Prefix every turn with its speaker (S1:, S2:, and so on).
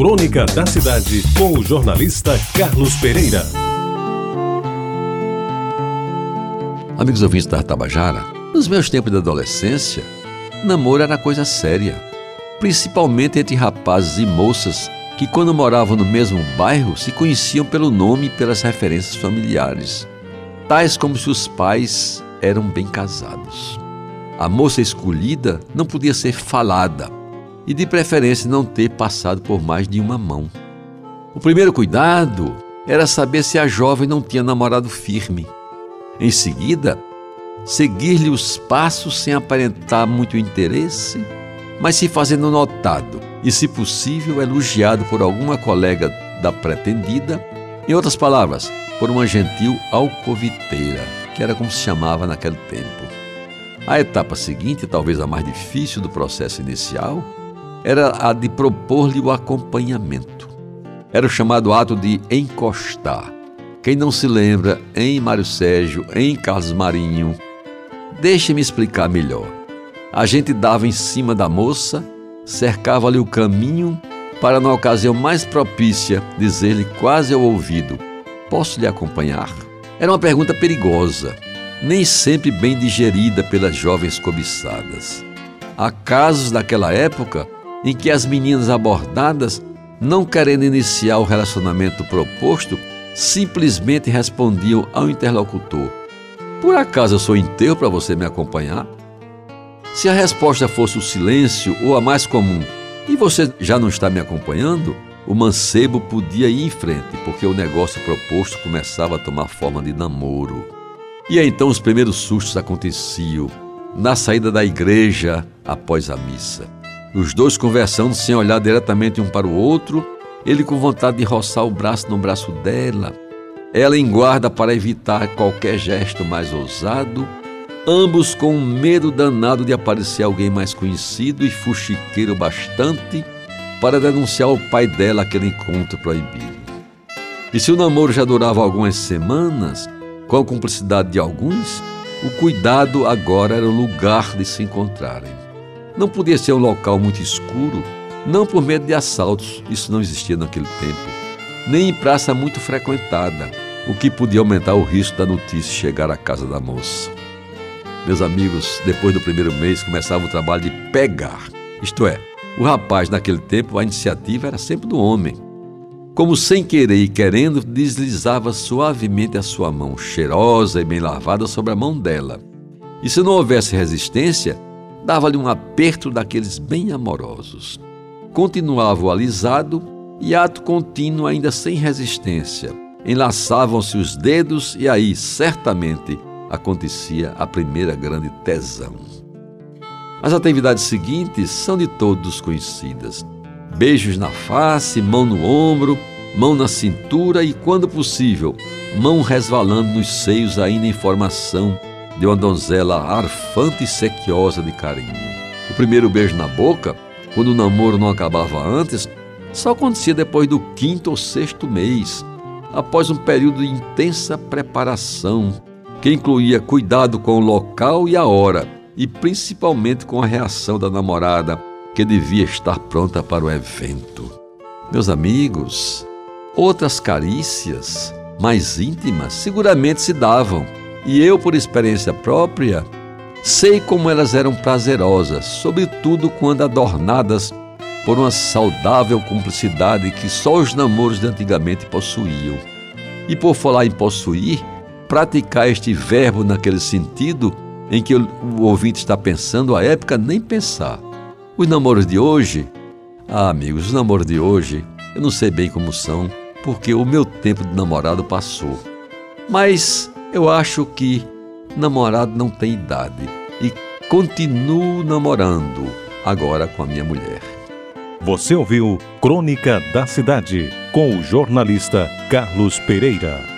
S1: Crônica da Cidade, com o jornalista Carlos Pereira.
S2: Amigos ouvintes da Tabajara, nos meus tempos de adolescência, namoro era coisa séria, principalmente entre rapazes e moças que, quando moravam no mesmo bairro, se conheciam pelo nome e pelas referências familiares, tais como se os pais eram bem casados. A moça escolhida não podia ser falada e, de preferência, não ter passado por mais de uma mão. O primeiro cuidado era saber se a jovem não tinha namorado firme. Em seguida, seguir-lhe os passos sem aparentar muito interesse, mas se fazendo notado e, se possível, elogiado por alguma colega da pretendida, em outras palavras, por uma gentil alcoviteira, que era como se chamava naquele tempo. A etapa seguinte, talvez a mais difícil do processo inicial, era a de propor-lhe o acompanhamento. Era o chamado ato de encostar. Quem não se lembra, em Mário Sérgio, em Carlos Marinho, deixe-me explicar melhor. A gente dava em cima da moça, cercava-lhe o caminho para, na ocasião mais propícia, dizer-lhe quase ao ouvido: Posso lhe acompanhar? Era uma pergunta perigosa nem sempre bem digerida pelas jovens cobiçadas. Há casos daquela época em que as meninas abordadas, não querendo iniciar o relacionamento proposto, simplesmente respondiam ao interlocutor: Por acaso eu sou inteiro para você me acompanhar? Se a resposta fosse o silêncio ou a mais comum, e você já não está me acompanhando, o mancebo podia ir em frente, porque o negócio proposto começava a tomar forma de namoro. E então os primeiros sustos aconteciam na saída da igreja após a missa. Os dois conversando sem olhar diretamente um para o outro, ele com vontade de roçar o braço no braço dela, ela em guarda para evitar qualquer gesto mais ousado, ambos com um medo danado de aparecer alguém mais conhecido e fuxiqueiro bastante para denunciar ao pai dela aquele encontro proibido. E se o namoro já durava algumas semanas, com a cumplicidade de alguns, o cuidado agora era o lugar de se encontrarem. Não podia ser um local muito escuro, não por medo de assaltos, isso não existia naquele tempo, nem em praça muito frequentada, o que podia aumentar o risco da notícia chegar à casa da moça. Meus amigos, depois do primeiro mês começava o trabalho de pegar, isto é, o rapaz naquele tempo a iniciativa era sempre do homem como sem querer e querendo, deslizava suavemente a sua mão, cheirosa e bem lavada, sobre a mão dela. E se não houvesse resistência, dava-lhe um aperto daqueles bem amorosos. Continuava o alisado e ato contínuo, ainda sem resistência. Enlaçavam-se os dedos e aí, certamente, acontecia a primeira grande tesão. As atividades seguintes são de todos conhecidas beijos na face, mão no ombro, mão na cintura e, quando possível, mão resvalando nos seios ainda em formação de uma donzela arfante e sequiosa de carinho. O primeiro beijo na boca, quando o namoro não acabava antes, só acontecia depois do quinto ou sexto mês, após um período de intensa preparação, que incluía cuidado com o local e a hora, e principalmente com a reação da namorada que devia estar pronta para o evento. Meus amigos, outras carícias mais íntimas seguramente se davam, e eu, por experiência própria, sei como elas eram prazerosas, sobretudo quando adornadas por uma saudável cumplicidade que só os namoros de antigamente possuíam. E por falar em possuir, praticar este verbo naquele sentido em que o ouvinte está pensando, a época nem pensar. Os namoros de hoje, ah, amigos, os namoros de hoje, eu não sei bem como são, porque o meu tempo de namorado passou. Mas eu acho que namorado não tem idade e continuo namorando agora com a minha mulher.
S1: Você ouviu Crônica da Cidade com o jornalista Carlos Pereira.